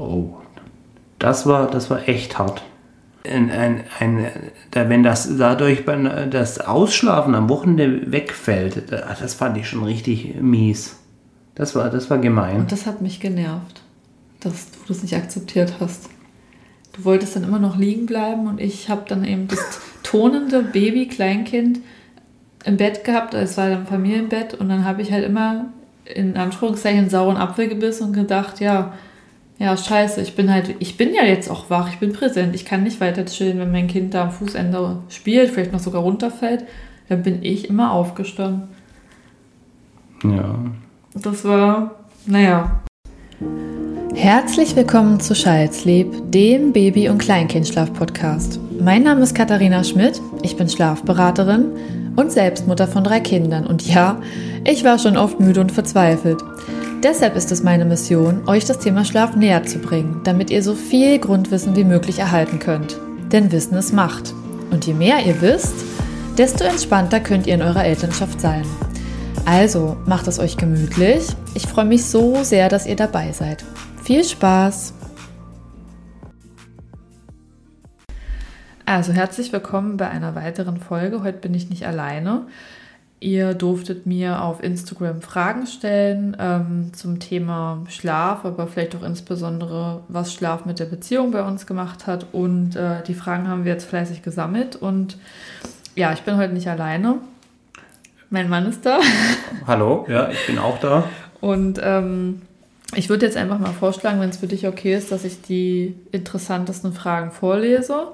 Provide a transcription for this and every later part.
Oh, das war, das war echt hart. Ein, ein, ein, wenn das dadurch das Ausschlafen am Wochenende wegfällt, das fand ich schon richtig mies. Das war, das war gemein. Und das hat mich genervt, dass du das nicht akzeptiert hast. Du wolltest dann immer noch liegen bleiben und ich habe dann eben das tonende Baby, Kleinkind im Bett gehabt. Es war dann Familienbett und dann habe ich halt immer in Anführungszeichen sauren Apfel gebissen und gedacht, ja, ja, scheiße, ich bin halt, ich bin ja jetzt auch wach, ich bin präsent, ich kann nicht weiter chillen, wenn mein Kind da am Fußende spielt, vielleicht noch sogar runterfällt, dann bin ich immer aufgestanden. Ja. Das war, naja. Herzlich willkommen zu Schalzleb, dem Baby- und Kleinkindschlaf-Podcast. Mein Name ist Katharina Schmidt, ich bin Schlafberaterin und Selbstmutter von drei Kindern. Und ja, ich war schon oft müde und verzweifelt. Deshalb ist es meine Mission, euch das Thema Schlaf näher zu bringen, damit ihr so viel Grundwissen wie möglich erhalten könnt. Denn Wissen ist Macht. Und je mehr ihr wisst, desto entspannter könnt ihr in eurer Elternschaft sein. Also macht es euch gemütlich. Ich freue mich so sehr, dass ihr dabei seid. Viel Spaß! Also herzlich willkommen bei einer weiteren Folge. Heute bin ich nicht alleine. Ihr durftet mir auf Instagram Fragen stellen ähm, zum Thema Schlaf, aber vielleicht auch insbesondere, was Schlaf mit der Beziehung bei uns gemacht hat. Und äh, die Fragen haben wir jetzt fleißig gesammelt. Und ja, ich bin heute nicht alleine. Mein Mann ist da. Hallo, ja, ich bin auch da. Und ähm, ich würde jetzt einfach mal vorschlagen, wenn es für dich okay ist, dass ich die interessantesten Fragen vorlese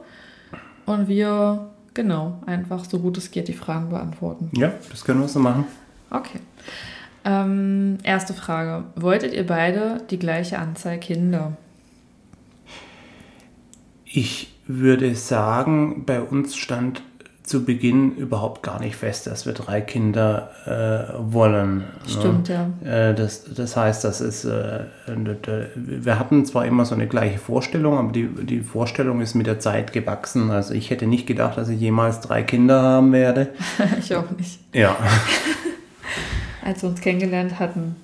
und wir Genau, einfach so gut es geht die Fragen beantworten. Ja, das können wir so machen. Okay. Ähm, erste Frage. Wolltet ihr beide die gleiche Anzahl Kinder? Ich würde sagen, bei uns stand zu Beginn überhaupt gar nicht fest, dass wir drei Kinder äh, wollen. Ne? Stimmt, ne? ja. Äh, das, das heißt, das ist, äh, wir hatten zwar immer so eine gleiche Vorstellung, aber die, die Vorstellung ist mit der Zeit gewachsen. Also ich hätte nicht gedacht, dass ich jemals drei Kinder haben werde. ich auch nicht. Ja. Als wir uns kennengelernt hatten,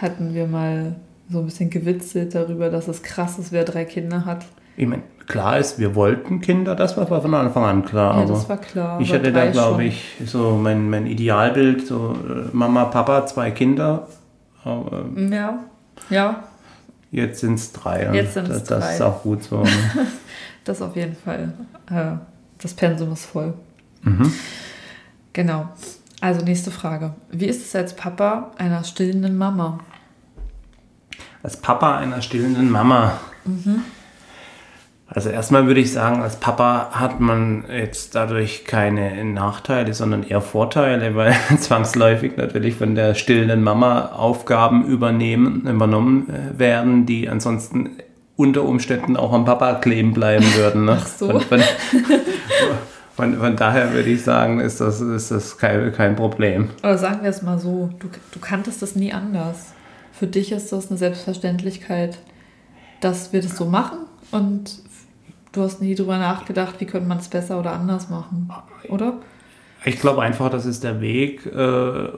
hatten wir mal so ein bisschen gewitzelt darüber, dass es krass ist, wer drei Kinder hat. Ich meine, klar ist, wir wollten Kinder, das war von Anfang an klar. Ja, das war klar. Ich hatte da, glaube ich, so mein, mein Idealbild, so äh, Mama, Papa, zwei Kinder. Aber ja, ja. Jetzt sind es drei. Jetzt sind es drei. Das ist auch gut so. das auf jeden Fall. Äh, das Pensum ist voll. Mhm. Genau. Also nächste Frage. Wie ist es als Papa einer stillenden Mama? Als Papa einer stillenden Mama. Mhm. Also erstmal würde ich sagen, als Papa hat man jetzt dadurch keine Nachteile, sondern eher Vorteile, weil zwangsläufig natürlich von der stillenden Mama Aufgaben übernehmen, übernommen äh, werden, die ansonsten unter Umständen auch am Papa kleben bleiben würden. Ne? Ach so. Von, von, von, von, daher würde ich sagen, ist das, ist das kein, kein Problem. Aber sagen wir es mal so, du, du kanntest das nie anders. Für dich ist das eine Selbstverständlichkeit, dass wir das so machen und du hast nie drüber nachgedacht, wie könnte man es besser oder anders machen, oder? Ich glaube einfach, das ist der Weg, äh,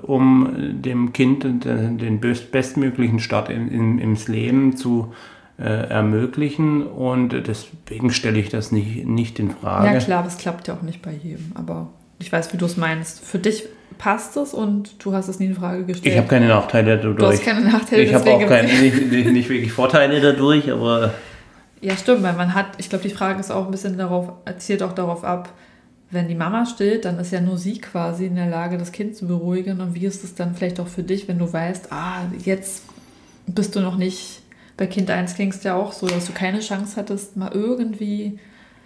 um dem Kind den, den bestmöglichen Start in, in, ins Leben zu äh, ermöglichen. Und deswegen stelle ich das nicht, nicht in Frage. Ja klar, das klappt ja auch nicht bei jedem. Aber ich weiß, wie du es meinst. Für dich passt es und du hast es nie in Frage gestellt. Ich habe keine Nachteile dadurch. Du hast keine Nachteile. Ich habe auch keine, nicht, nicht wirklich Vorteile dadurch, aber ja, stimmt, weil man hat, ich glaube, die Frage ist auch ein bisschen darauf, zielt auch darauf ab, wenn die Mama stillt, dann ist ja nur sie quasi in der Lage, das Kind zu beruhigen. Und wie ist es dann vielleicht auch für dich, wenn du weißt, ah, jetzt bist du noch nicht, bei Kind 1 klingst ja auch so, dass du keine Chance hattest, mal irgendwie.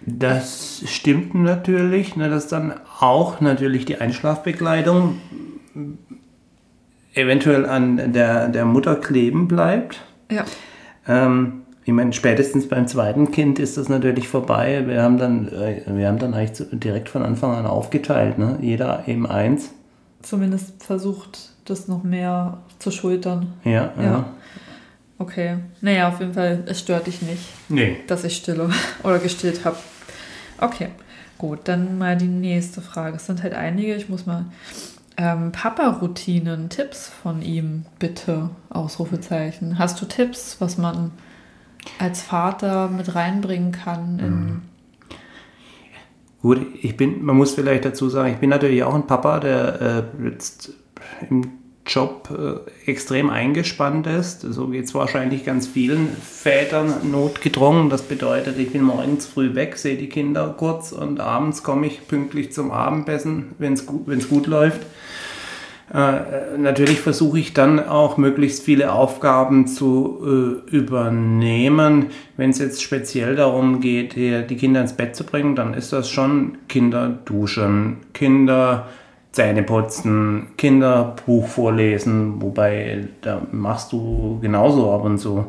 Das stimmt natürlich, ne, dass dann auch natürlich die Einschlafbegleitung eventuell an der, der Mutter kleben bleibt. Ja. Ähm, ich meine, spätestens beim zweiten Kind ist das natürlich vorbei. Wir haben dann, äh, wir haben dann eigentlich direkt von Anfang an aufgeteilt, ne? Jeder eben eins. Zumindest versucht, das noch mehr zu schultern. Ja, ja. ja. Okay. Naja, auf jeden Fall, es stört dich nicht, nee. dass ich stille oder gestillt habe. Okay, gut, dann mal die nächste Frage. Es sind halt einige, ich muss mal. Ähm, Papa-Routinen, Tipps von ihm, bitte, Ausrufezeichen. Hast du Tipps, was man als Vater mit reinbringen kann. Mhm. Gut, ich bin, man muss vielleicht dazu sagen, ich bin natürlich auch ein Papa, der äh, jetzt im Job äh, extrem eingespannt ist. So geht es wahrscheinlich ganz vielen Vätern notgedrungen. Das bedeutet, ich bin morgens früh weg, sehe die Kinder kurz und abends komme ich pünktlich zum Abendessen, wenn es gut, gut läuft. Äh, natürlich versuche ich dann auch möglichst viele Aufgaben zu äh, übernehmen. Wenn es jetzt speziell darum geht, die Kinder ins Bett zu bringen, dann ist das schon Kinder duschen, Kinder Zähne putzen, Kinder Buch vorlesen, wobei da machst du genauso ab und zu.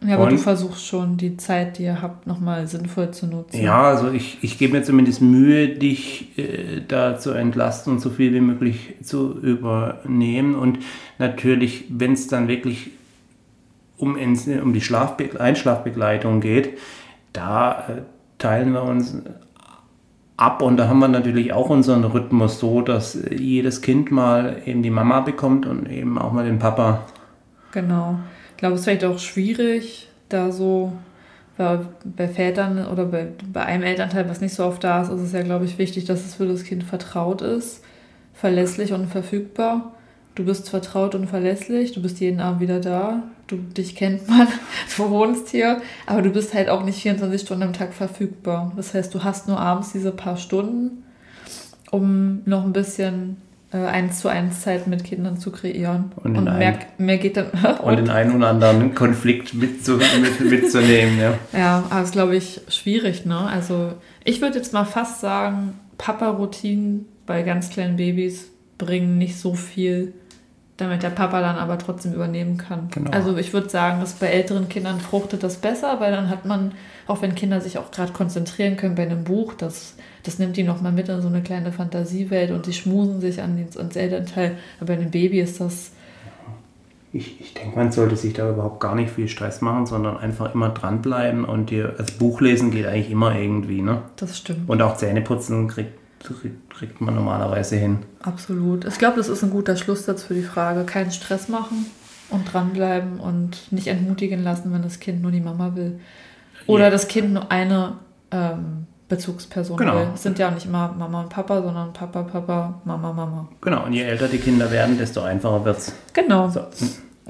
Ja, aber du Und- versuchst schon, die Zeit, die ihr habt, nochmal sinnvoll zu nutzen. Ja, also ich, ich gebe mir zumindest Mühe, dich äh, da zu entlasten und so viel wie möglich zu übernehmen. Und natürlich, wenn es dann wirklich um, ins, um die Schlafbe Einschlafbegleitung geht, da äh, teilen wir uns ab und da haben wir natürlich auch unseren Rhythmus so, dass äh, jedes Kind mal eben die Mama bekommt und eben auch mal den Papa. Genau. Ich glaube, es ist vielleicht auch schwierig, da so bei, bei Vätern oder bei, bei einem Elternteil, was nicht so oft da ist, ist es ja, glaube ich, wichtig, dass es für das Kind vertraut ist, verlässlich und verfügbar. Du bist vertraut und verlässlich, du bist jeden Abend wieder da, du, dich kennt man, du wohnst hier, aber du bist halt auch nicht 24 Stunden am Tag verfügbar. Das heißt, du hast nur abends diese paar Stunden, um noch ein bisschen eins zu eins Zeit mit Kindern zu kreieren. Und Und, mehr, mehr geht dann. Und den einen oder anderen Konflikt mitzu, mit, mitzunehmen. Ja. Ja, aber ist, glaube ich, schwierig, ne? Also, ich würde jetzt mal fast sagen, Papa-Routinen bei ganz kleinen Babys bringen nicht so viel, damit der Papa dann aber trotzdem übernehmen kann. Genau. Also, ich würde sagen, dass bei älteren Kindern fruchtet das besser, weil dann hat man, auch wenn Kinder sich auch gerade konzentrieren können bei einem Buch, das, das nimmt die nochmal mit in so eine kleine Fantasiewelt und die schmusen sich an den, ans Elternteil. Aber bei einem Baby ist das, Ich, ich denke, man sollte sich da überhaupt gar nicht viel Stress machen, sondern einfach immer dranbleiben und dir, also Buchlesen geht eigentlich immer irgendwie, ne? das stimmt. Und auch Zähneputzen kriegt, kriegt, man normalerweise hin. Absolut. Ich glaube, das ist ein guter Schlusssatz für die Frage. Keinen Stress machen und dranbleiben und nicht entmutigen lassen, wenn das Kind nur die Mama will. Oder Ja. das Kind nur eine ähm, Bezugsperson Genau. will. Es sind ja auch nicht immer Mama und Papa, sondern Papa, Papa, Mama, Mama. Genau, und je älter die Kinder werden, desto einfacher wird's. Genau. So.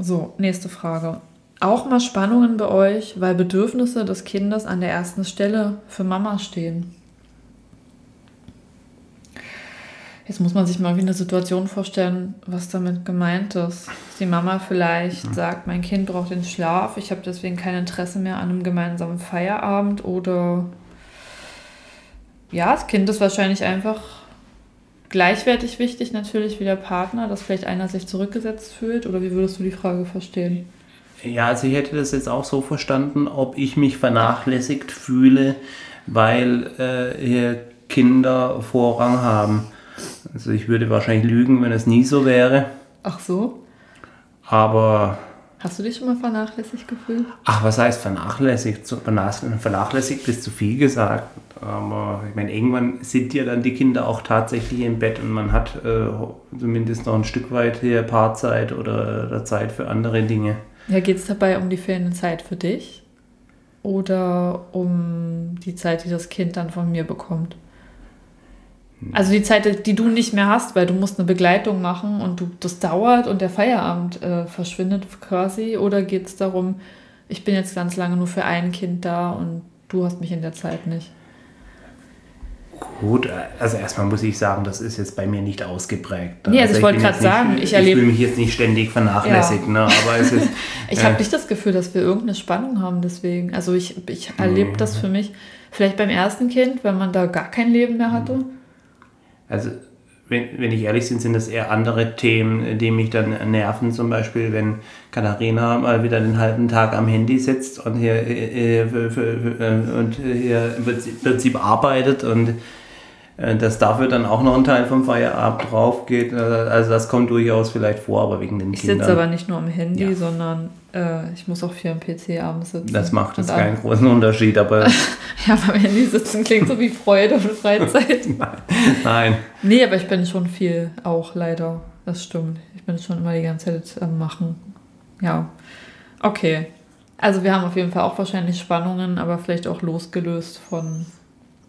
So, nächste Frage. Auch mal Spannungen bei euch, weil Bedürfnisse des Kindes an der ersten Stelle für Mama stehen. Jetzt muss man sich mal wie eine Situation vorstellen, was damit gemeint ist. Dass die Mama vielleicht sagt, mein Kind braucht den Schlaf, ich habe deswegen kein Interesse mehr an einem gemeinsamen Feierabend oder ja, das Kind ist wahrscheinlich einfach gleichwertig wichtig natürlich wie der Partner, dass vielleicht einer sich zurückgesetzt fühlt oder wie würdest du die Frage verstehen? Ja, also ich hätte das jetzt auch so verstanden, ob ich mich vernachlässigt fühle, weil äh, hier Kinder Vorrang haben. Also ich würde wahrscheinlich lügen, wenn es nie so wäre. Ach so? Aber Hast du dich schon mal vernachlässigt gefühlt? Ach, was heißt vernachlässigt? Vernachlässigt ist zu viel gesagt. Aber ich meine, irgendwann sind ja dann die Kinder auch tatsächlich im Bett und man hat äh, zumindest noch ein Stück weit hier Paarzeit oder, oder Zeit für andere Dinge. Ja, geht es dabei um die fehlende Zeit für dich? Oder um die Zeit, die das Kind dann von mir bekommt? Also die Zeit, die du nicht mehr hast, weil du musst eine Begleitung machen und du, das dauert und der Feierabend äh, verschwindet quasi. Oder geht es darum, ich bin jetzt ganz lange nur für ein Kind da und du hast mich in der Zeit nicht? Gut, also erstmal muss ich sagen, das ist jetzt bei mir nicht ausgeprägt. Nee, also ich wollte gerade sagen, ich ich erlebe- fühle mich jetzt nicht ständig vernachlässigt, Ja. ne? aber es ist... Ich äh, habe nicht das Gefühl, dass wir irgendeine Spannung haben deswegen. Also ich, ich erlebe das für mich vielleicht beim ersten Kind, wenn man da gar kein Leben mehr hatte. Also, wenn, wenn ich ehrlich bin, sind das eher andere Themen, die mich dann nerven. Zum Beispiel, wenn Katharina mal wieder den halben Tag am Handy sitzt und hier, äh, für, für, für, äh, und hier im Prinzip, arbeitet und äh, dass dafür dann auch noch ein Teil vom Feierabend drauf geht. Äh, Also das kommt durchaus vielleicht vor, aber wegen den Ich Kindern. sitze aber nicht nur am Handy, Ja. sondern äh, ich muss auch viel am PC abends sitzen. das macht jetzt keinen großen Unterschied, aber Ja, beim Handy sitzen klingt so wie Freude und Freizeit. nein. nee, aber ich bin schon viel auch leider. Das stimmt. Ich bin schon immer die ganze Zeit am Machen. Ja. Okay. Also wir haben auf jeden Fall auch wahrscheinlich Spannungen, aber vielleicht auch losgelöst von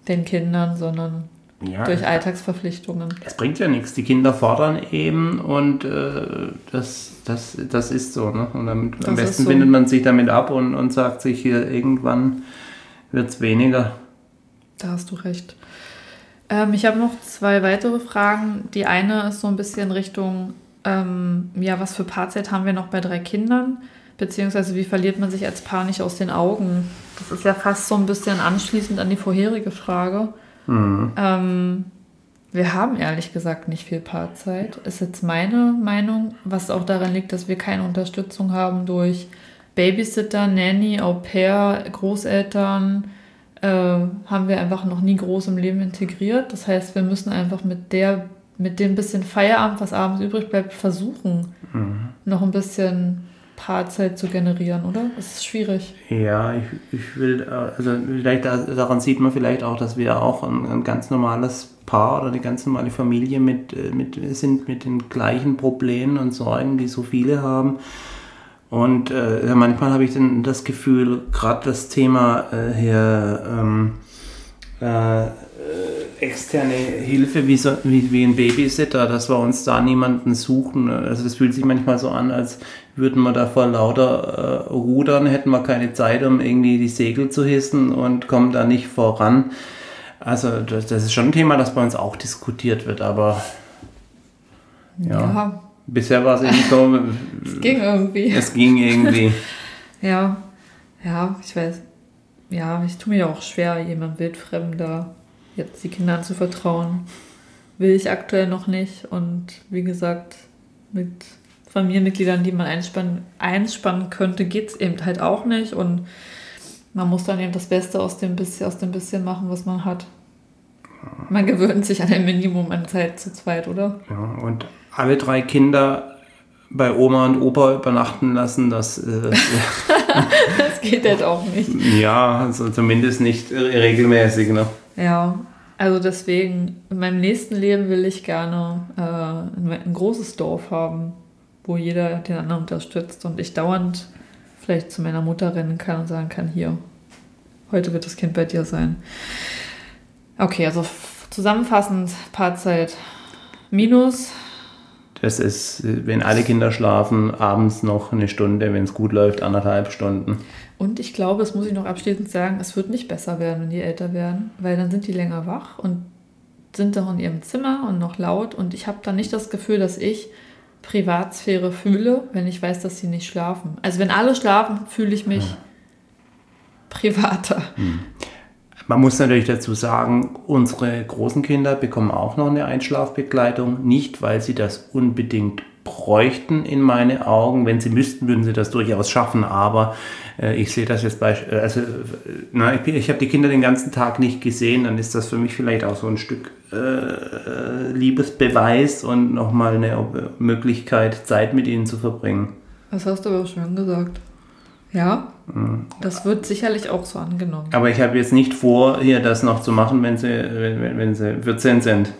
den Kindern, sondern Ja, durch Alltagsverpflichtungen. es bringt ja nichts. Die Kinder fordern eben und äh, das, das, das ist so. Ne? Und am Das besten so. findet man sich damit ab und, und sagt sich hier, irgendwann wird es weniger. Da hast du recht. Ähm, ich habe noch zwei weitere Fragen. Die eine ist so ein bisschen Richtung, ähm, ja, was für Paarzeit haben wir noch bei drei Kindern? Beziehungsweise wie verliert man sich als Paar nicht aus den Augen? Das ist ja fast so ein bisschen anschließend an die vorherige Frage. Ähm, wir haben ehrlich gesagt nicht viel Paarzeit. Ist jetzt meine Meinung, was auch daran liegt, dass wir keine Unterstützung haben durch Babysitter, Nanny, Au pair, Großeltern. Äh, haben wir einfach noch nie groß im Leben integriert. Das heißt, wir müssen einfach mit der, mit dem bisschen Feierabend, was abends übrig bleibt, versuchen, noch ein bisschen Paarzeit zu generieren, oder? Es ist schwierig. Ja, ich, ich will, äh, also vielleicht da- daran sieht man vielleicht auch, dass wir auch ein, ein ganz normales Paar oder eine ganz normale Familie mit, äh, mit sind mit den gleichen Problemen und Sorgen, die so viele haben. Und äh, manchmal habe ich dann das Gefühl, gerade das Thema äh, hier ähm, äh, äh, externe Hilfe wie, so, wie, wie ein Babysitter, dass wir uns da niemanden suchen. Also das fühlt sich manchmal so an, als würden wir da vor lauter äh, Rudern, hätten wir keine Zeit, um irgendwie die Segel zu hissen und kommen da nicht voran. Also das, das ist schon ein Thema, das bei uns auch diskutiert wird, aber ja, bisher war es eben so, es ging irgendwie. es ging irgendwie. Ja, ja, ich weiß. Ja, ich tue mir ja auch schwer, jemand wildfremder jetzt die Kinder anzuvertrauen. Will ich aktuell noch nicht. Und wie gesagt, mit Familienmitgliedern, die man einspannen, einspannen könnte, geht es eben halt auch nicht. Und man muss dann eben das Beste aus dem bisschen, aus dem bisschen machen, was man hat. Man gewöhnt sich an ein Minimum an Zeit zu zweit, oder? Ja, und alle drei Kinder bei Oma und Opa übernachten lassen, das, äh, Das geht halt auch nicht. ja, also zumindest nicht regelmäßig. Ne? Ja, also deswegen, in meinem nächsten Leben will ich gerne äh, ein, ein großes Dorf haben, wo jeder den anderen unterstützt und ich dauernd vielleicht zu meiner Mutter rennen kann und sagen kann, hier, heute wird das Kind bei dir sein. Okay, also zusammenfassend, Paarzeit minus, Das ist, wenn alle Kinder schlafen, abends noch eine Stunde, wenn es gut läuft, anderthalb Stunden. Und ich glaube, das muss ich noch abschließend sagen, es wird nicht besser werden, wenn die älter werden, weil dann sind die länger wach und sind doch in ihrem Zimmer und noch laut. Und ich habe dann nicht das Gefühl, dass ich Privatsphäre fühle, wenn ich weiß, dass sie nicht schlafen. Also wenn alle schlafen, fühle ich mich privater. Man muss natürlich dazu sagen, unsere großen Kinder bekommen auch noch eine Einschlafbegleitung. Nicht, weil sie das unbedingt bräuchten in meine Augen. Wenn sie müssten, würden sie das durchaus schaffen. Aber äh, ich sehe das jetzt bei, äh, also, na, ich, ich habe die Kinder den ganzen Tag nicht gesehen. Dann ist das für mich vielleicht auch so ein Stück äh, Liebesbeweis und nochmal eine Möglichkeit, Zeit mit ihnen zu verbringen. Das hast du aber schön gesagt. Ja, das wird sicherlich auch so angenommen. Aber ich habe jetzt nicht vor, hier das noch zu machen, wenn sie, wenn, wenn sie 14 sind.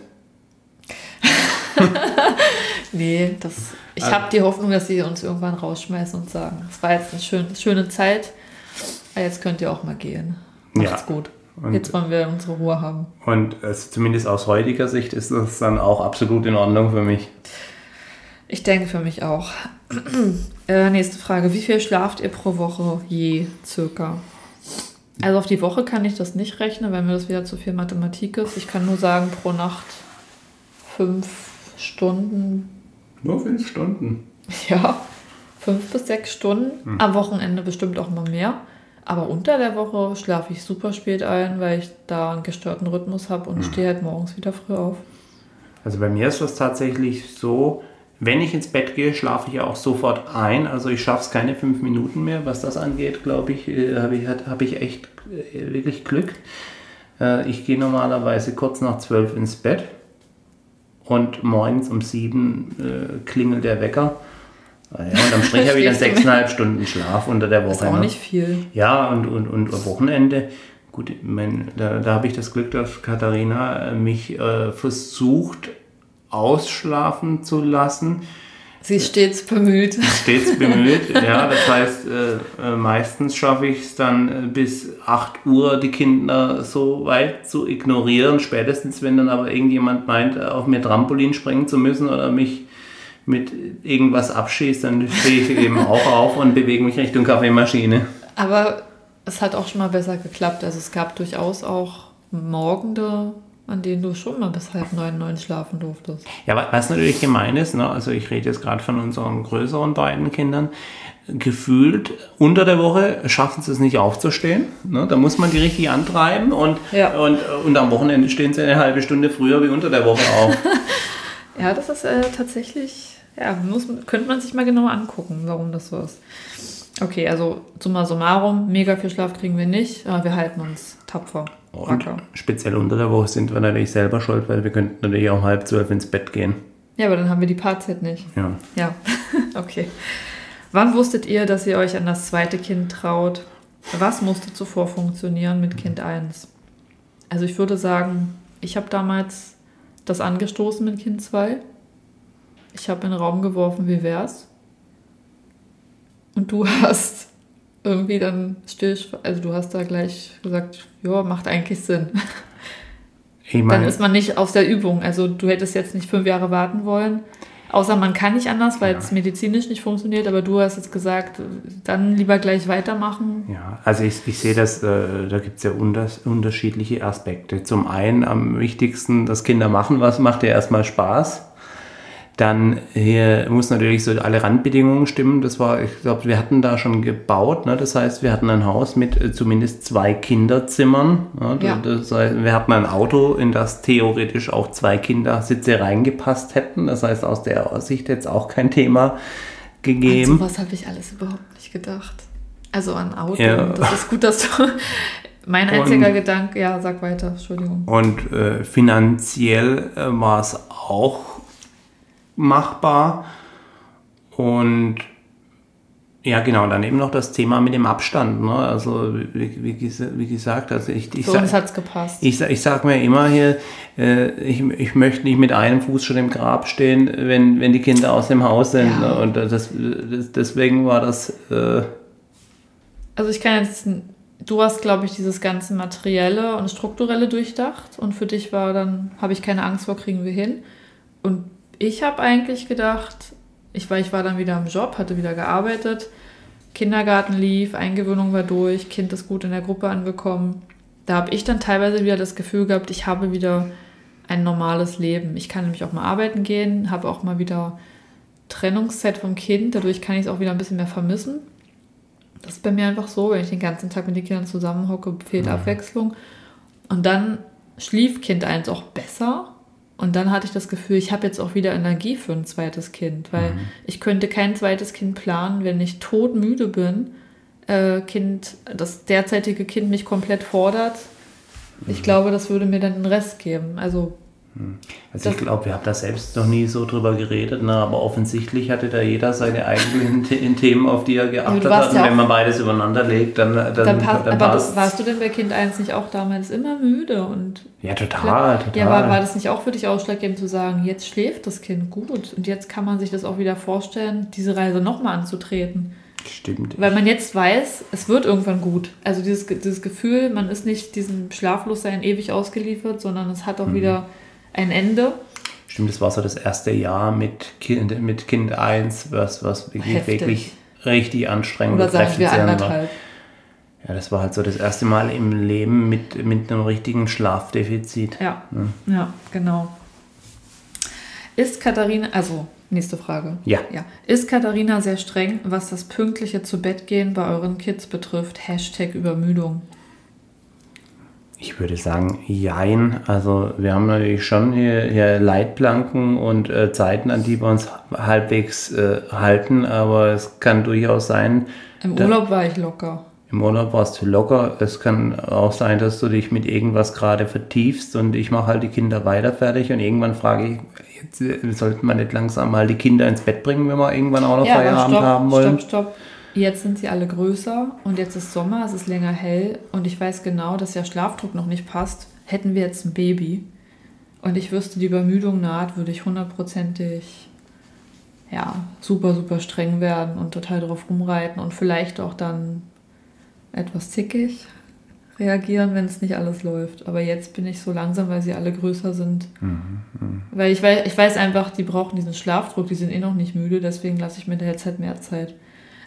Nee, das, ich Also- habe die Hoffnung, dass sie uns irgendwann rausschmeißen und sagen, es war jetzt eine schöne, schöne Zeit, aber jetzt könnt ihr auch mal gehen. Macht's Ja. gut. Und- jetzt wollen wir unsere Ruhe haben. Und also zumindest aus heutiger Sicht ist das dann auch absolut in Ordnung für mich. Ich denke für mich auch. äh, nächste Frage. Wie viel schlaft ihr pro Woche je circa? Also auf die Woche kann ich das nicht rechnen, weil mir das wieder zu viel Mathematik ist. Ich kann nur sagen, pro Nacht fünf Stunden, Nur fünf Stunden. ja, fünf bis sechs Stunden. Am Wochenende bestimmt auch mal mehr. Aber unter der Woche schlafe ich super spät ein, weil ich da einen gestörten Rhythmus habe und stehe halt morgens wieder früh auf. Also bei mir ist das tatsächlich so, wenn ich ins Bett gehe, schlafe ich auch sofort ein. Also ich schaffe es keine fünf Minuten mehr. Was das angeht, glaube ich, äh, habe ich, hab ich echt äh, wirklich Glück. Äh, Ich gehe normalerweise kurz nach zwölf ins Bett und morgens um sieben äh, klingelt der Wecker. Ja, und am Strich habe ich dann sechseinhalb Stunden Schlaf unter der Woche. Ist auch ne? nicht viel. Ja, und, und, und Wochenende, gut, mein, da, da habe ich das Glück, dass Katharina mich äh, versucht ausschlafen zu lassen. Sie ist stets bemüht. Stets bemüht, ja. Das heißt, äh, äh meistens schaffe ich es dann äh, bis 8 Uhr, die Kinder so weit zu ignorieren. Spätestens, wenn dann aber irgendjemand meint, auf mir Trampolin springen zu müssen oder mich mit irgendwas abschießt, dann stehe ich eben auch auf und bewege mich Richtung Kaffeemaschine. Aber es hat auch schon mal besser geklappt. Also es gab durchaus auch Morgende, an denen du schon mal bis halb neun, neun schlafen durftest. Ja, was natürlich gemein ist, ne? also ich rede jetzt gerade von unseren größeren beiden Kindern, gefühlt unter der Woche schaffen sie es nicht aufzustehen. Ne? Da muss man die richtig antreiben und, ja. und, und am Wochenende stehen sie eine halbe Stunde früher wie unter der Woche auf. ja, das ist äh, tatsächlich, ja, muss, könnte man sich mal genauer angucken, warum das so ist. Okay, also summa summarum, mega viel Schlaf kriegen wir nicht, aber wir halten uns tapfer. Und speziell unter der Woche sind wir natürlich selber schuld, weil wir könnten natürlich auch halb zwölf ins Bett gehen. Ja, aber dann haben wir die Paarzeit nicht. Ja. Ja, okay. Wann wusstet ihr, dass ihr euch an das zweite Kind traut? Was musste zuvor funktionieren mit Kind 1? Also ich würde sagen, ich habe damals das angestoßen mit Kind 2. Ich habe in den Raum geworfen, wie wär's? Und du hast irgendwie dann still, also du hast da gleich gesagt, ja, macht eigentlich Sinn. Ich mein, dann ist man nicht aus der Übung. Also du hättest jetzt nicht fünf Jahre warten wollen. Außer man kann nicht anders, weil ja. es medizinisch nicht funktioniert, aber du hast jetzt gesagt, dann lieber gleich weitermachen. Ja, also ich, ich sehe das, äh, da gibt es ja unters, unterschiedliche Aspekte. Zum einen am wichtigsten, dass Kinder machen was, macht ja erstmal Spaß. Dann hier muss natürlich so alle Randbedingungen stimmen. Das war, ich glaube, wir hatten da schon gebaut. Ne? Das heißt, wir hatten ein Haus mit äh, zumindest zwei Kinderzimmern. Ne? Ja. Das heißt, wir hatten ein Auto, in das theoretisch auch zwei Kindersitze reingepasst hätten. Das heißt, aus der Aussicht jetzt auch kein Thema gegeben. An sowas habe ich alles überhaupt nicht gedacht. Also an Auto. Ja. Das ist gut, dass du. Mein einziger und, Gedanke, ja, sag weiter, Entschuldigung. Und äh, finanziell äh, war es auch machbar. Und ja, genau, dann eben noch das Thema mit dem Abstand. Ne? Also, wie, wie, wie gesagt, also ich, ich, sag, hat's gepasst. ich, ich sage mir immer hier, äh, ich, ich möchte nicht mit einem Fuß schon im Grab stehen, wenn, wenn die Kinder aus dem Haus sind. Ja. Ne? Und das, das, deswegen war das. Äh also, ich kann jetzt. Du hast, glaube ich, dieses ganze Materielle und Strukturelle durchdacht und für dich war dann, habe ich keine Angst vor, kriegen wir hin. Und ich habe eigentlich gedacht, ich war, ich war dann wieder im Job, hatte wieder gearbeitet, Kindergarten lief, Eingewöhnung war durch, Kind ist gut in der Gruppe angekommen. Da habe ich dann teilweise wieder das Gefühl gehabt, ich habe wieder ein normales Leben. Ich kann nämlich auch mal arbeiten gehen, habe auch mal wieder Trennungszeit vom Kind, dadurch kann ich es auch wieder ein bisschen mehr vermissen. Das ist bei mir einfach so, wenn ich den ganzen Tag mit den Kindern zusammenhocke, fehlt ja. Abwechslung. Und dann schlief Kind 1 auch besser und dann hatte ich das Gefühl, ich habe jetzt auch wieder Energie für ein zweites Kind, weil mhm. ich könnte kein zweites Kind planen, wenn ich todmüde bin, äh, Kind, das derzeitige Kind mich komplett fordert. Ich mhm. glaube, das würde mir dann den Rest geben. Also. Also ich glaube, wir haben da selbst noch nie so drüber geredet, ne? aber offensichtlich hatte da jeder seine eigenen Themen, auf die er geachtet hat. Und ja wenn man beides übereinander legt, dann, dann, dann, passt, dann Aber das, warst du denn bei Kind 1 nicht auch damals immer müde? Und ja, total, total. Ja, war, war das nicht auch für dich ausschlaggebend zu sagen, jetzt schläft das Kind gut und jetzt kann man sich das auch wieder vorstellen, diese Reise nochmal anzutreten? Stimmt. Weil man jetzt weiß, es wird irgendwann gut. Also dieses, dieses Gefühl, man ist nicht diesem Schlaflossein ewig ausgeliefert, sondern es hat auch mhm. wieder ein Ende. Stimmt, das war so das erste Jahr mit Kind, mit kind 1, was, was wirklich, wirklich richtig anstrengend Oder sagen wir anderthalb. War. Ja, das war halt so das erste Mal im Leben mit, mit einem richtigen Schlafdefizit. Ja, ja, ja genau. Ist Katharina, also nächste Frage. Ja. ja. Ist Katharina sehr streng, was das pünktliche zu Bett gehen bei euren Kids betrifft? Hashtag Übermüdung. Ich würde sagen, jein. Also wir haben natürlich schon hier, hier Leitplanken und äh, Zeiten, an die wir uns halbwegs äh, halten, aber es kann durchaus sein. Im Urlaub war ich locker. Im Urlaub warst du locker. Es kann auch sein, dass du dich mit irgendwas gerade vertiefst und ich mache halt die Kinder weiter fertig und irgendwann frage ich, jetzt äh, sollten wir nicht langsam mal die Kinder ins Bett bringen, wenn wir irgendwann auch noch ja, Feierabend stopp, haben wollen. Stopp, stopp. Jetzt sind sie alle größer und jetzt ist Sommer, es ist länger hell und ich weiß genau, dass der Schlafdruck noch nicht passt. Hätten wir jetzt ein Baby und ich wüsste, die Übermüdung naht, würde ich hundertprozentig ja, super, super streng werden und total drauf rumreiten und vielleicht auch dann etwas zickig reagieren, wenn es nicht alles läuft. Aber jetzt bin ich so langsam, weil sie alle größer sind. Mhm, weil ich weiß, ich weiß einfach, die brauchen diesen Schlafdruck, die sind eh noch nicht müde, deswegen lasse ich mir da jetzt halt mehr Zeit.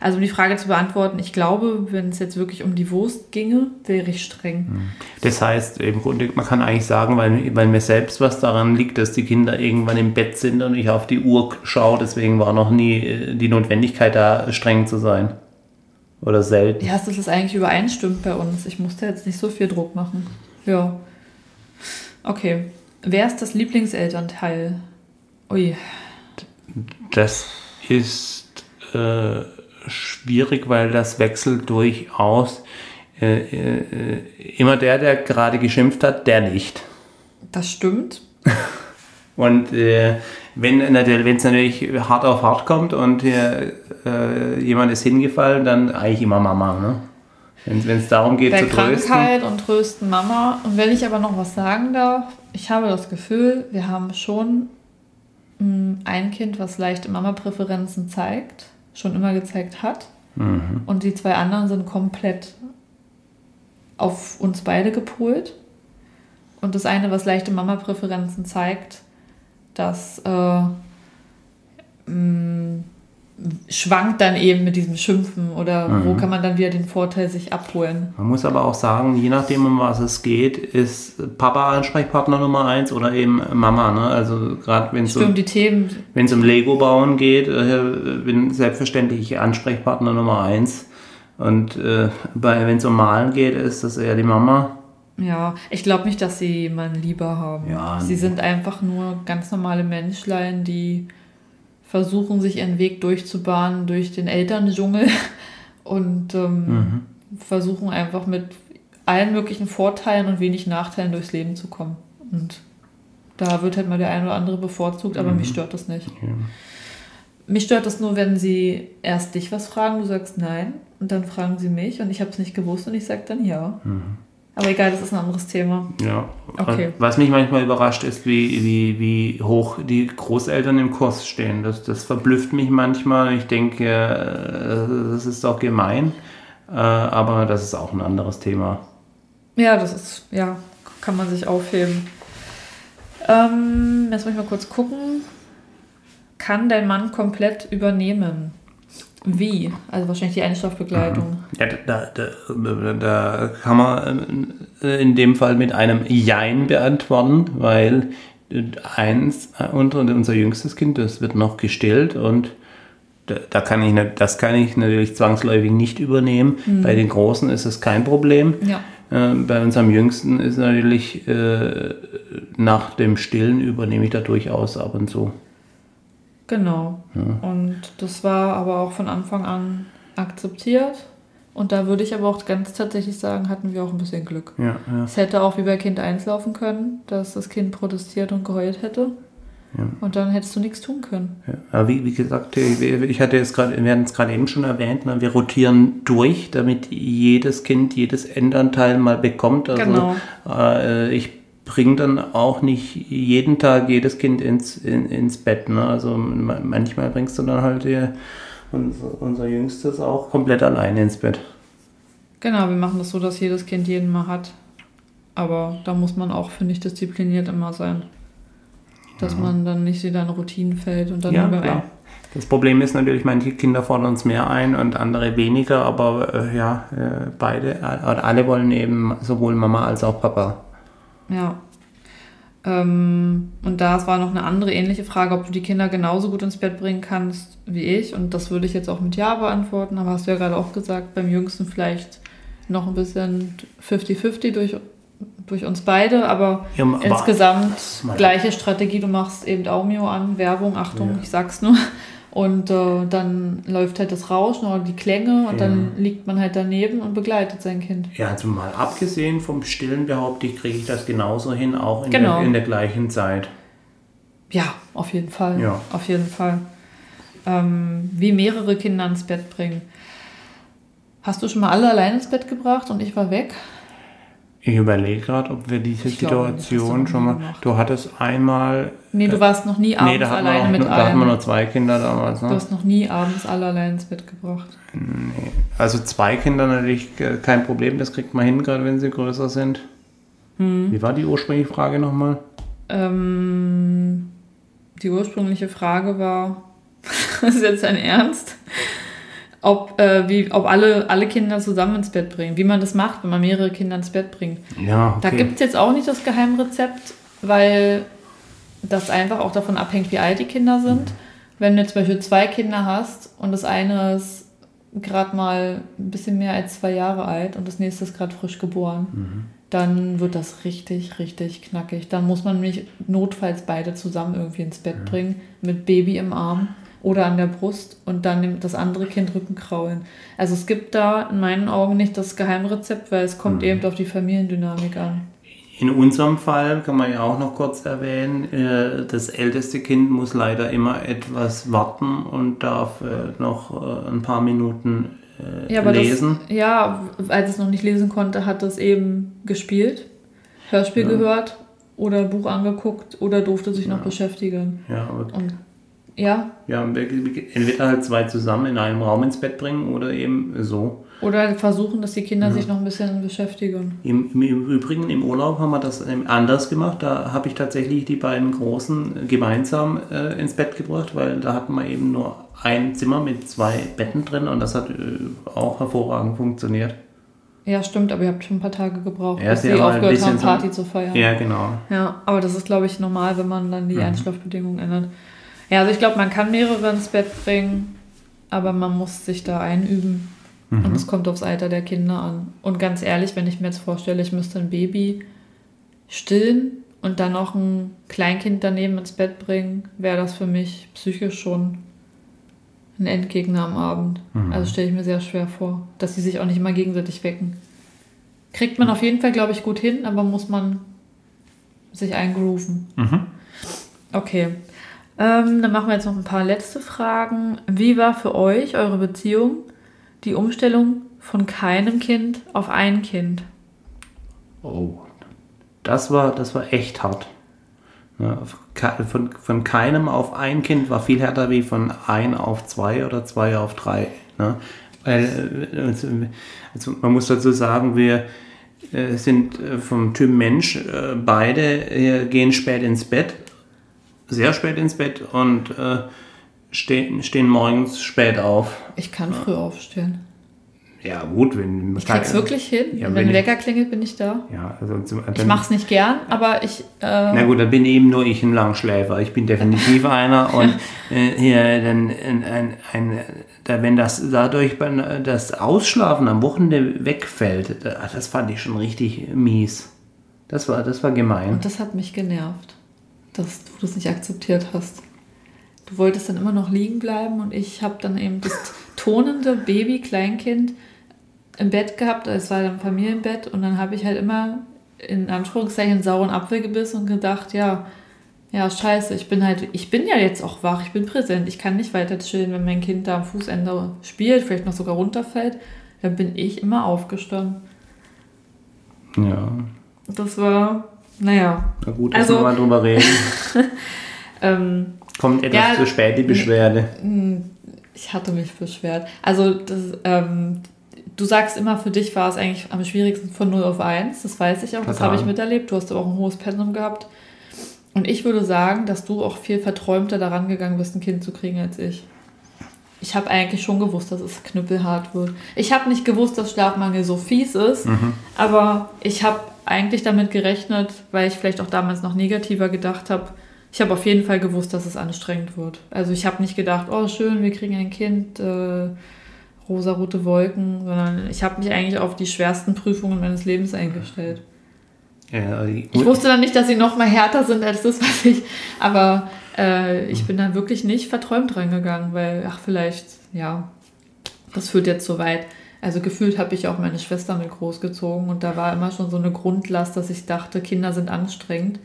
Also um die Frage zu beantworten, ich glaube, wenn es jetzt wirklich um die Wurst ginge, wäre ich streng. Mhm. Das heißt, im Grunde, man kann eigentlich sagen, weil, weil mir selbst was daran liegt, dass die Kinder irgendwann im Bett sind und ich auf die Uhr schaue, deswegen war noch nie äh, die Notwendigkeit da, streng zu sein. Oder selten. Ja, das eigentlich übereinstimmt bei uns. Ich musste jetzt nicht so viel Druck machen. Ja. Okay. Wer ist das Lieblingselternteil? Ui. Das ist äh, schwierig, weil das wechselt durchaus. Äh, äh, immer der, der gerade geschimpft hat, der nicht. Das stimmt. Und äh, wenn es natürlich hart auf hart kommt und hier, äh, jemand ist hingefallen, dann eigentlich immer Mama. Ne? Wenn es darum geht Bei zu trösten. Krankheit und trösten Mama. Und wenn ich aber noch was sagen darf, ich habe das Gefühl, wir haben schon mh, hm, ein Kind, was leichte Mama-Präferenzen zeigt, schon immer gezeigt hat. Mhm. Und die zwei anderen sind komplett auf uns beide gepolt. Und das eine, was leichte Mama-Präferenzen zeigt, das äh, mh, mm, schwankt dann eben mit diesem Schimpfen oder mhm. wo kann man dann wieder den Vorteil sich abholen. Man muss aber auch sagen, je nachdem, um was es geht, ist Papa Ansprechpartner Nummer eins oder eben Mama. Ne? Also gerade wenn es um, wenn es um Lego bauen geht, äh, bin selbstverständlich Ansprechpartner Nummer eins. Und äh, wenn es um Malen geht, ist das eher die Mama. Ja, ich glaube nicht, dass sie jemanden lieber haben. Ja, sie nee. sind einfach nur ganz normale Menschlein, die versuchen, sich ihren Weg durchzubahnen durch den Elterndschungel und ähm, mhm. versuchen einfach mit allen möglichen Vorteilen und wenig Nachteilen durchs Leben zu kommen. Und da wird halt mal der eine oder andere bevorzugt, aber mhm. mich stört das nicht. Ja. Mich stört das nur, wenn sie erst dich was fragen, du sagst nein, und dann fragen sie mich und ich habe es nicht gewusst und ich sage dann ja. Mhm. Aber egal, das ist ein anderes Thema. Ja. Okay. Was mich manchmal überrascht, ist, wie, wie, wie hoch die Großeltern im Kurs stehen. Das, das verblüfft mich manchmal. Ich denke, äh, das ist doch gemein. Äh, aber das ist auch ein anderes Thema. Ja, das ist, ja, kann man sich aufheben. Ähm, jetzt muss ich mal kurz gucken. Kann dein Mann komplett übernehmen? Wie? Also wahrscheinlich die Einschlafbegleitung. Ja, da, da, da kann man äh, in dem Fall mit einem Jein beantworten, weil eins, unser jüngstes Kind, das wird noch gestillt und da kann ich das kann ich natürlich zwangsläufig nicht übernehmen. Mhm. Bei den Großen ist es kein Problem. Ja. Äh, bei unserem Jüngsten ist natürlich äh, nach dem Stillen übernehme ich da durchaus ab und zu. Genau. Ja. Und das war aber auch von Anfang an akzeptiert. Und da würde ich aber auch ganz tatsächlich sagen, hatten wir auch ein bisschen Glück. Ja, ja. Es hätte auch wie bei Kind 1 laufen können, dass das Kind protestiert und geheult hätte. Ja. Und dann hättest du nichts tun können. Ja, aber wie, wie gesagt, ich hatte es gerade, wir hatten es gerade eben schon erwähnt, ne, wir rotieren durch, damit jedes Kind jedes Endanteil mal bekommt. Also genau. Äh, ich bringt dann auch nicht jeden Tag jedes Kind ins, in, ins Bett. Ne? Also manchmal bringst du dann halt die, unser, unser Jüngstes auch komplett alleine ins Bett. Genau, wir machen das so, dass jedes Kind jeden mal hat. Aber da muss man auch, finde ich, diszipliniert immer sein. Dass ja. man dann nicht in Routinen fällt und dann ja, klar. Das Problem ist natürlich, manche Kinder fordern uns mehr ein und andere weniger, aber äh, ja, äh, beide, äh, alle wollen eben sowohl Mama als auch Papa. Ja. Ähm, und da war noch eine andere ähnliche Frage, ob du die Kinder genauso gut ins Bett bringen kannst wie ich. Und das würde ich jetzt auch mit Ja beantworten. Aber hast du ja gerade auch gesagt, beim Jüngsten vielleicht noch ein bisschen 50-50 durch, durch uns beide. Aber, ja, aber insgesamt gleiche Strategie. Du machst eben Aumio an, Werbung, Achtung, ja. ich sag's nur. Und äh, dann läuft halt das Rauschen oder die Klänge und ja. dann liegt man halt daneben und begleitet sein Kind. Ja, also mal abgesehen vom Stillen behaupte ich, kriege ich das genauso hin, auch in, genau. der, in der gleichen Zeit. Ja, auf jeden Fall. Ja. Auf jeden Fall. Ähm, wie mehrere Kinder ins Bett bringen. Hast du schon mal alle allein ins Bett gebracht und ich war weg? Ich überlege gerade, ob wir diese Ich glaube, du Situation noch schon mal. gemacht. Du hattest einmal. Nee, du warst noch nie abends nee, alleine mit nur- da hatten wir nur zwei Kinder damals. Du Ne? hast noch nie abends alle allein ins Bett gebracht. Also zwei Kinder natürlich äh, kein Problem, das kriegt man hin, gerade wenn sie größer sind. Hm. Wie war die ursprüngliche Frage nochmal? Ähm, die ursprüngliche Frage war, das ist jetzt ein Ernst, ob, äh, wie, ob alle, alle Kinder zusammen ins Bett bringen. Wie man das macht, wenn man mehrere Kinder ins Bett bringt. Ja, Da okay. gibt es jetzt auch nicht das Geheimrezept, weil das einfach auch davon abhängt, wie alt die Kinder sind. Wenn du zum Beispiel zwei Kinder hast und das eine ist gerade mal ein bisschen mehr als zwei Jahre alt und das nächste ist gerade frisch geboren, dann wird das richtig, richtig knackig. Dann muss man nämlich notfalls beide zusammen irgendwie ins Bett bringen, mit Baby im Arm oder an der Brust und dann dem- das andere Kind Rücken kraulen. Also es gibt da in meinen Augen nicht das Geheimrezept, weil es kommt eben auf die Familiendynamik an. In unserem Fall kann man ja auch noch kurz erwähnen, äh, das älteste Kind muss leider immer etwas warten und darf äh, noch äh, ein paar Minuten Ja, lesen. Das, ja, als es noch nicht lesen konnte, hat es eben gespielt, Hörspiel gehört oder Buch angeguckt oder durfte sich noch beschäftigen. Ja, aber Und ja, ja, entweder halt zwei zusammen in einem Raum ins Bett bringen oder eben so. oder versuchen, dass die Kinder sich noch ein bisschen beschäftigen. Im, Im Übrigen im Urlaub haben wir das ähm, anders gemacht. Da habe ich tatsächlich die beiden Großen gemeinsam äh, ins Bett gebracht, weil da hatten wir eben nur ein Zimmer mit zwei Betten drin und das hat äh, auch hervorragend funktioniert. Ja, stimmt, aber ihr habt schon ein paar Tage gebraucht, Ja, bis sie haben halt aufgehört haben, so- Party zu feiern. Ja, genau. Ja, aber das ist, glaube ich, normal, wenn man dann die Mhm. Einschlafbedingungen ändert. Ja, also ich glaube, man kann mehrere ins Bett bringen, aber man muss sich da einüben. Mhm. Und es kommt aufs Alter der Kinder an. Und ganz ehrlich, wenn ich mir jetzt vorstelle, ich müsste ein Baby stillen und dann noch ein Kleinkind daneben ins Bett bringen, wäre das für mich psychisch schon ein Endgegner am Abend. Mhm. Also stelle ich mir sehr schwer vor, dass sie sich auch nicht immer gegenseitig wecken. Kriegt man auf jeden Fall, glaube ich, gut hin, aber muss man sich eingrooven. Mhm. Okay. Ähm, dann machen wir jetzt noch ein paar letzte Fragen. Wie war für euch eure Beziehung die Umstellung von keinem Kind auf ein Kind? Oh, das war, das war echt hart. Von, von keinem auf ein Kind war viel härter wie von ein auf zwei oder zwei auf drei. Ne? Weil, äh, also, also man muss dazu sagen, wir äh, sind äh, vom Typ Mensch, beide gehen spät ins Bett, sehr spät ins Bett und äh, stehen, stehen morgens spät auf. Ich kann früh aufstehen. Ja, gut, wenn Ich krieg's wirklich hin. Ja, wenn wenn ein ich- Wecker klingelt, bin ich da. Ja, also zum, Ich dann- mach's nicht gern, aber ich. Äh, Na gut, dann bin eben nur ich ein Langschläfer. Ich bin definitiv einer und äh, hier dann ein, ein, ein, da, wenn das dadurch das Ausschlafen am Wochenende wegfällt, da- das fand ich schon richtig mies. Das war, das war gemein. und das hat mich genervt, dass du das nicht akzeptiert hast. Du wolltest dann immer noch liegen bleiben und ich habe dann eben das tonende Baby, Kleinkind im Bett gehabt. Es war dann Familienbett und dann habe ich halt immer in Anführungszeichen einen sauren Apfel gebissen und gedacht, ja, ja, scheiße, ich bin halt, ich bin ja jetzt auch wach, ich bin präsent, ich kann nicht weiter chillen, wenn mein Kind da am Fußende spielt, vielleicht noch sogar runterfällt, dann bin ich immer aufgestanden. Ja, Das war, naja, na gut, Also- mal drüber reden. ähm, Kommt etwas Ja, zu spät die Beschwerde. Ich hatte mich beschwert. Also, das, ähm, du sagst immer, für dich war es eigentlich am schwierigsten von 0 auf 1. Das weiß ich auch, das habe ich miterlebt. Du hast aber auch ein hohes Pensum gehabt. Und ich würde sagen, dass du auch viel verträumter daran gegangen bist, ein Kind zu kriegen als ich. Ich habe eigentlich schon gewusst, dass es knüppelhart wird. Ich habe nicht gewusst, dass Schlafmangel so fies ist, aber ich habe eigentlich damit gerechnet, weil ich vielleicht auch damals noch negativer gedacht habe. Ich habe auf jeden Fall gewusst, dass es anstrengend wird. Also ich habe nicht gedacht, oh schön, wir kriegen ein Kind, äh, rosarote Wolken, sondern ich habe mich eigentlich auf die schwersten Prüfungen meines Lebens eingestellt. Ja, die- Ich wusste dann nicht, dass sie noch mal härter sind als das, was ich. Aber äh, ich bin dann wirklich nicht verträumt reingegangen, weil, ach, vielleicht, ja, das führt jetzt so weit. Also gefühlt habe ich auch meine Schwester mit großgezogen und da war immer schon so eine Grundlast, dass ich dachte, Kinder sind anstrengend.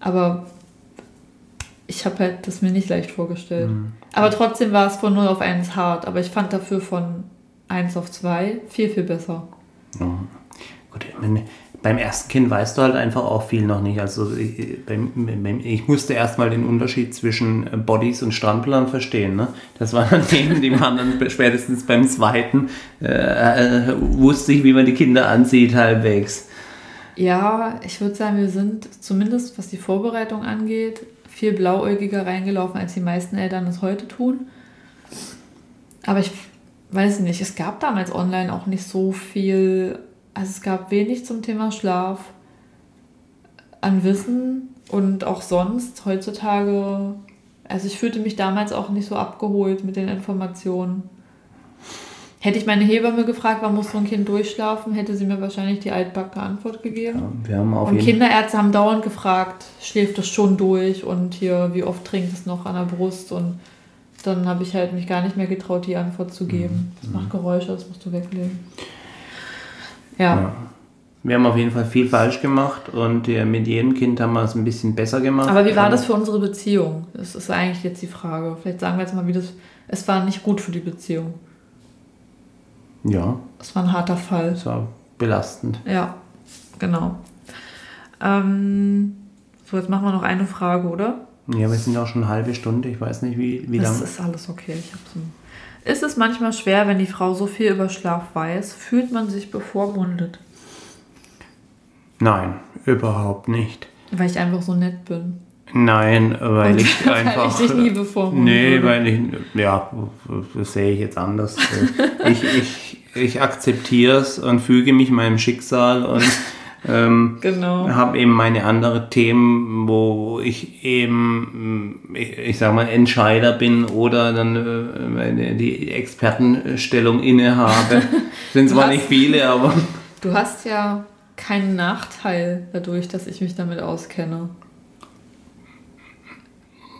Aber ich habe halt das mir nicht leicht vorgestellt. Aber trotzdem war es von 0 auf 1 hart. Aber ich fand dafür von 1 auf 2 viel, viel besser. Ja. Gut, beim ersten Kind weißt du halt einfach auch viel noch nicht. Also ich, ich musste erstmal den Unterschied zwischen Bodies und Strampelern verstehen. Ne? Das waren dann Themen, die man dann spätestens beim zweiten äh, äh, wusste ich, wie man die Kinder ansieht, halbwegs. Ja, ich würde sagen, wir sind zumindest, was die Vorbereitung angeht, viel blauäugiger reingelaufen, als die meisten Eltern es heute tun. Aber ich weiß nicht, es gab damals online auch nicht so viel, also es gab wenig zum Thema Schlaf an Wissen und auch sonst heutzutage, also ich fühlte mich damals auch nicht so abgeholt mit den Informationen. Hätte ich meine Hebamme gefragt, wann muss so ein Kind durchschlafen, hätte sie mir wahrscheinlich die altbacke Antwort gegeben. Ja, wir haben auf und Kinderärzte haben dauernd gefragt, schläft es schon durch und hier, wie oft trinkt es noch an der Brust und dann habe ich halt mich gar nicht mehr getraut, die Antwort zu geben. Das macht Geräusche, das musst du weglegen. Ja. ja. Wir haben auf jeden Fall viel falsch gemacht und mit jedem Kind haben wir es ein bisschen besser gemacht. Aber wie war das für unsere Beziehung? Das ist eigentlich jetzt die Frage. Vielleicht sagen wir jetzt mal, wie das. Es war nicht gut für die Beziehung. Ja. Es war ein harter Fall. Es war belastend. Ja, genau. Ähm, so, jetzt machen wir noch eine Frage, oder? Ja, wir sind auch schon eine halbe Stunde. Ich weiß nicht, wie, wie lange. Das ist alles okay. Ich so ist es manchmal schwer, wenn die Frau so viel über Schlaf weiß? Fühlt man sich bevormundet? Nein, überhaupt nicht. Weil ich einfach so nett bin. Nein, weil Und ich einfach. Weil ich dich nie bevormundet. Nee, weil ich. Ja, das sehe ich jetzt anders. ich, ich, ich akzeptiere es und füge mich meinem Schicksal und ähm, genau. Habe eben meine anderen Themen, wo ich eben, ich, ich sag mal, Entscheider bin oder dann äh, die Expertenstellung innehabe. Sind zwar hast, nicht viele, aber. Du hast ja keinen Nachteil dadurch, dass ich mich damit auskenne.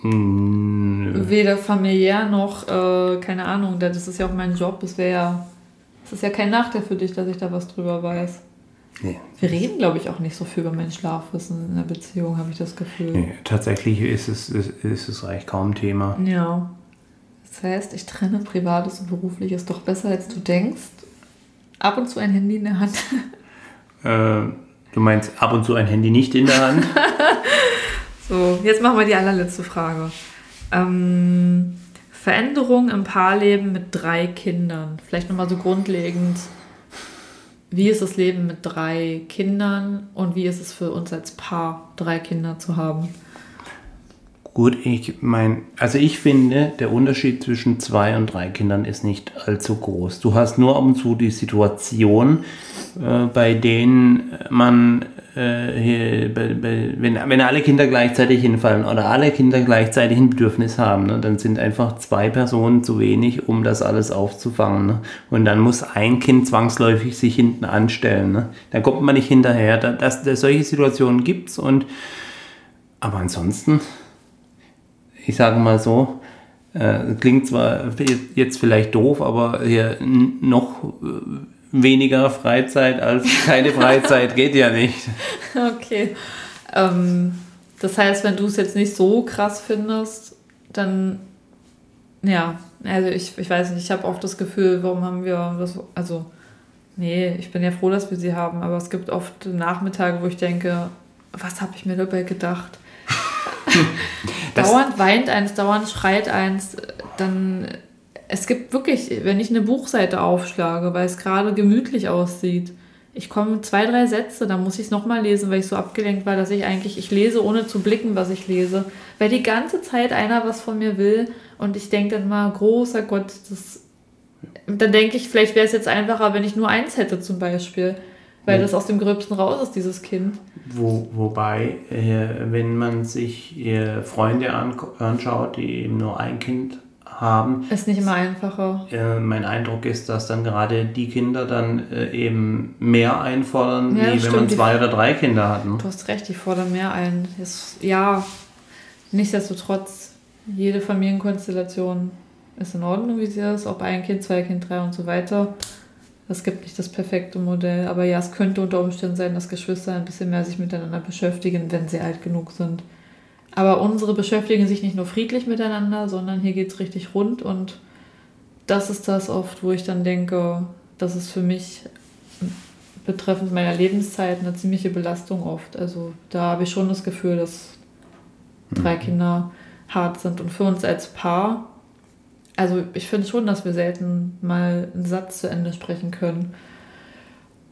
Nö. Weder familiär noch, äh, keine Ahnung, das ist ja auch mein Job. Es wäre ja, es ist ja kein Nachteil für dich, dass ich da was drüber weiß. Nee. Wir reden, glaube ich, auch nicht so viel über mein Schlafwissen in der Beziehung, habe ich das Gefühl. Nee, tatsächlich ist es, ist, ist es eigentlich kaum Thema. Ja. Das heißt, ich trenne Privates und Berufliches doch besser, als du denkst. Ab und zu ein Handy in der Hand. Äh, du meinst ab und zu ein Handy nicht in der Hand? so, jetzt machen wir die allerletzte Frage. Ähm, Veränderung im Paarleben mit drei Kindern. Vielleicht nochmal so grundlegend wie ist das Leben mit drei Kindern und wie ist es für uns als Paar, drei Kinder zu haben? Gut, ich meine, also ich finde, der Unterschied zwischen zwei und drei Kindern ist nicht allzu groß. Du hast nur ab und zu die Situation, äh, bei denen man äh, hier, wenn, wenn alle Kinder gleichzeitig hinfallen oder alle Kinder gleichzeitig ein Bedürfnis haben, ne, dann sind einfach zwei Personen zu wenig, um das alles aufzufangen. Ne? Und dann muss ein Kind zwangsläufig sich hinten anstellen. Ne? Dann kommt man nicht hinterher. Das, das, solche Situationen gibt es. aber ansonsten, ich sage mal so, äh, klingt zwar jetzt vielleicht doof, aber hier noch weniger Freizeit als keine Freizeit geht ja nicht. Okay. Ähm, das heißt, wenn du es jetzt nicht so krass findest, dann ja, also ich, ich weiß nicht, ich habe oft das Gefühl, warum haben wir das, also nee, ich bin ja froh, dass wir sie haben, aber es gibt oft Nachmittage, wo ich denke, was habe ich mir dabei gedacht? dauernd weint eins, dauernd schreit eins, dann es gibt wirklich, wenn ich eine Buchseite aufschlage, weil es gerade gemütlich aussieht, ich komme zwei, drei Sätze, dann muss ich es nochmal lesen, weil ich so abgelenkt war, dass ich eigentlich, ich lese ohne zu blicken, was ich lese. Weil die ganze Zeit einer was von mir will und ich denke dann mal, großer Gott, das. Dann denke ich, vielleicht wäre es jetzt einfacher, wenn ich nur eins hätte zum Beispiel. Weil ja. das aus dem Gröbsten raus ist, dieses Kind. Wo, wobei, äh, wenn man sich äh, Freunde anschaut, die eben nur ein Kind haben. Ist nicht immer einfacher. Äh, mein Eindruck ist, dass dann gerade die Kinder dann äh, eben mehr einfordern, ja, wie wenn man zwei oder drei Kinder hat. Ne? Du hast recht, die fordern mehr ein. Ist, ja, nichtsdestotrotz, jede Familienkonstellation ist in Ordnung, wie sie ist, ob ein Kind, zwei Kind, drei und so weiter. Es gibt nicht das perfekte Modell, aber ja, es könnte unter Umständen sein, dass Geschwister ein bisschen mehr sich miteinander beschäftigen, wenn sie alt genug sind. Aber unsere beschäftigen sich nicht nur friedlich miteinander, sondern hier geht es richtig rund und das ist das oft, wo ich dann denke, dass es für mich betreffend meiner Lebenszeit eine ziemliche Belastung oft. Also da habe ich schon das Gefühl, dass drei Kinder hart sind. Und für uns als Paar, also ich finde schon, dass wir selten mal einen Satz zu Ende sprechen können.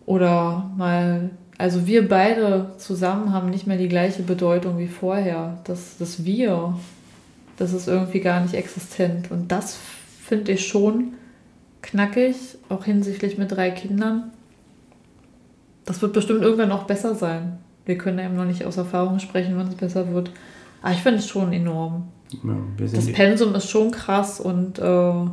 Oder mal, also wir beide zusammen haben nicht mehr die gleiche Bedeutung wie vorher. Das, das Wir, das ist irgendwie gar nicht existent. Und das finde ich schon knackig, auch hinsichtlich mit drei Kindern. Das wird bestimmt irgendwann noch besser sein. Wir können eben noch nicht aus Erfahrung sprechen, wann es besser wird. Aber ich finde es schon enorm. Ja, das Pensum ist schon krass und äh,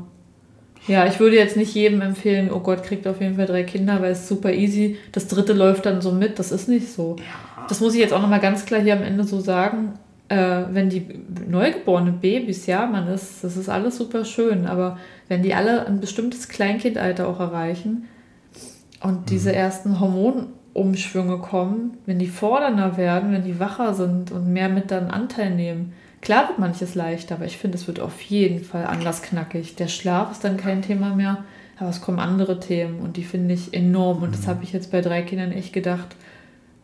ja, ich würde jetzt nicht jedem empfehlen, oh Gott, kriegt auf jeden Fall drei Kinder, weil es super easy. Das dritte läuft dann so mit. Das ist nicht so. Ja. Das muss ich jetzt auch nochmal ganz klar hier am Ende so sagen. Äh, wenn die neugeborenen Babys, ja, man ist, das ist alles super schön, aber wenn die alle ein bestimmtes Kleinkindalter auch erreichen und diese mhm. ersten Hormonumschwünge kommen, wenn die fordernder werden, wenn die wacher sind und mehr mit dann Anteil nehmen, Klar wird manches leichter, aber ich finde, es wird auf jeden Fall anders knackig. Der Schlaf ist dann kein Thema mehr, aber es kommen andere Themen und die finde ich enorm. Und das mhm. habe ich jetzt bei drei Kindern echt gedacht.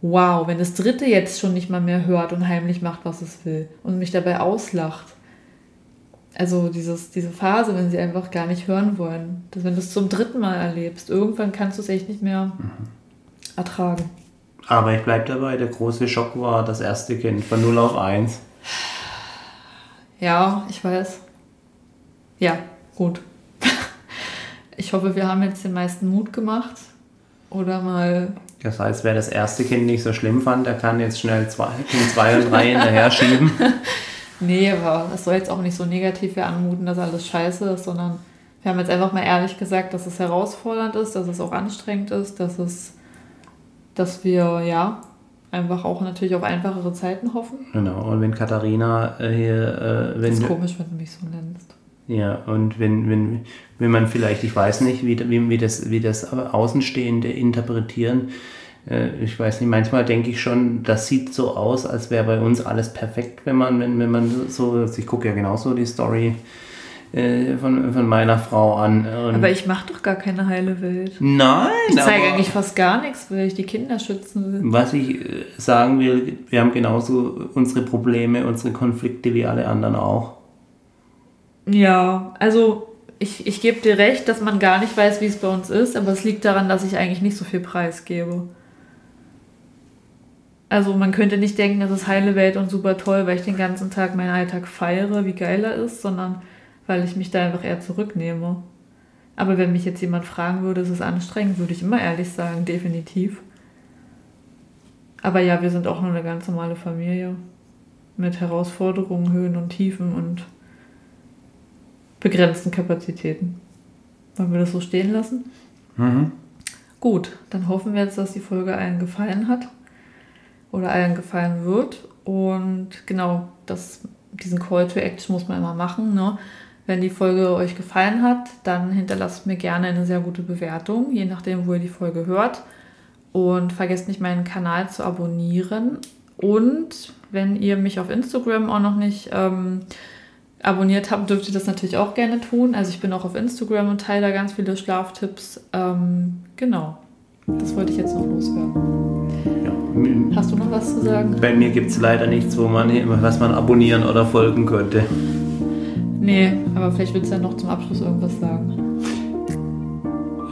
Wow, wenn das dritte jetzt schon nicht mal mehr hört und heimlich macht, was es will und mich dabei auslacht. Also dieses, diese Phase, wenn sie einfach gar nicht hören wollen. Dass, wenn du es zum dritten Mal erlebst, irgendwann kannst du es echt nicht mehr mhm. ertragen. Aber ich bleibe dabei, der große Schock war das erste Kind von 0 auf 1. Ja, ich weiß. Ja, gut. Ich hoffe, wir haben jetzt den meisten Mut gemacht. Oder mal. Das heißt, wer das erste Kind nicht so schlimm fand, der kann jetzt schnell zwei, Kind 2 und 3 hinterher schieben. Nee, aber das soll jetzt auch nicht so negativ hier anmuten, dass alles scheiße ist, sondern wir haben jetzt einfach mal ehrlich gesagt, dass es herausfordernd ist, dass es auch anstrengend ist, dass es, dass wir, ja, einfach auch natürlich auf einfachere Zeiten hoffen. Genau, und wenn Katharina äh, hier... Äh, wenn das ist komisch, wenn du mich so nennst. Ja, und wenn, wenn, wenn man vielleicht, ich weiß nicht, wie, wie, wie, das, wie das Außenstehende interpretieren, äh, ich weiß nicht, manchmal denke ich schon, das sieht so aus, als wäre bei uns alles perfekt, wenn man, wenn, wenn man so, ich gucke ja genauso die Story äh, von, von meiner Frau an. Und aber ich mache doch gar keine heile Welt. Nein. Ich zeige eigentlich fast gar nichts, weil ich die Kinder schützen will. Was ich äh, sagen will, wir haben genauso unsere Probleme, unsere Konflikte wie alle anderen auch. Ja, also ich, ich gebe dir recht, dass man gar nicht weiß, wie es bei uns ist, aber es liegt daran, dass ich eigentlich nicht so viel Preis gebe. Also man könnte nicht denken, das ist heile Welt und super toll, weil ich den ganzen Tag meinen Alltag feiere, wie geil er ist, sondern weil ich mich da einfach eher zurücknehme. Aber wenn mich jetzt jemand fragen würde, ist es anstrengend, würde ich immer ehrlich sagen, definitiv. Aber ja, wir sind auch nur eine ganz normale Familie mit Herausforderungen, Höhen und Tiefen und begrenzten Kapazitäten. Wollen wir das so stehen lassen? Mhm. Gut, dann hoffen wir jetzt, dass die Folge allen gefallen hat oder allen gefallen wird. Und genau, das, diesen Call to Action muss man immer machen. Ne? Wenn die Folge euch gefallen hat, dann hinterlasst mir gerne eine sehr gute Bewertung, je nachdem, wo ihr die Folge hört. Und vergesst nicht, meinen Kanal zu abonnieren. Und wenn ihr mich auf Instagram auch noch nicht ähm, abonniert habt, dürft ihr das natürlich auch gerne tun. Also ich bin auch auf Instagram und teile da ganz viele Schlaftipps. Ähm, genau. Das wollte ich jetzt noch loswerden. Ja. Hast du noch was zu sagen? Bei mir gibt es leider nichts, wo man, was man abonnieren oder folgen könnte. Nee, aber vielleicht willst du ja noch zum Abschluss irgendwas sagen.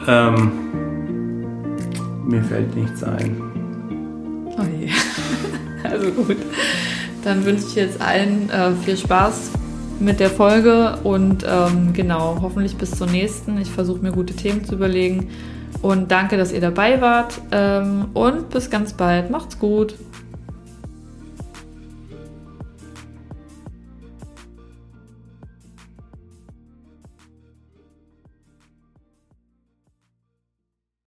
Ähm, mir fällt nichts ein. Oh je. also gut. Dann wünsche ich jetzt allen äh, viel Spaß mit der Folge und ähm, genau, hoffentlich bis zur nächsten. Ich versuche mir gute Themen zu überlegen. Und danke, dass ihr dabei wart. Ähm, und bis ganz bald. Macht's gut.